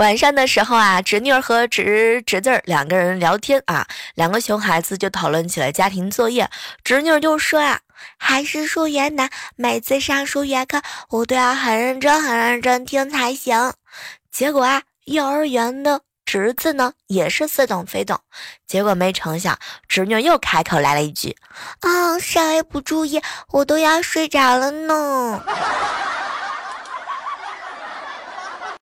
晚上的时候啊，侄女儿和侄侄子两个人聊天啊，两个熊孩子就讨论起了家庭作业。侄女儿就说啊，还是数学难，每次上数学课我都要很认真、很认真听才行。结果啊，幼儿园的侄子呢也是似懂非懂。结果没成想，侄女又开口来了一句：“啊，稍微不注意，我都要睡着了呢。”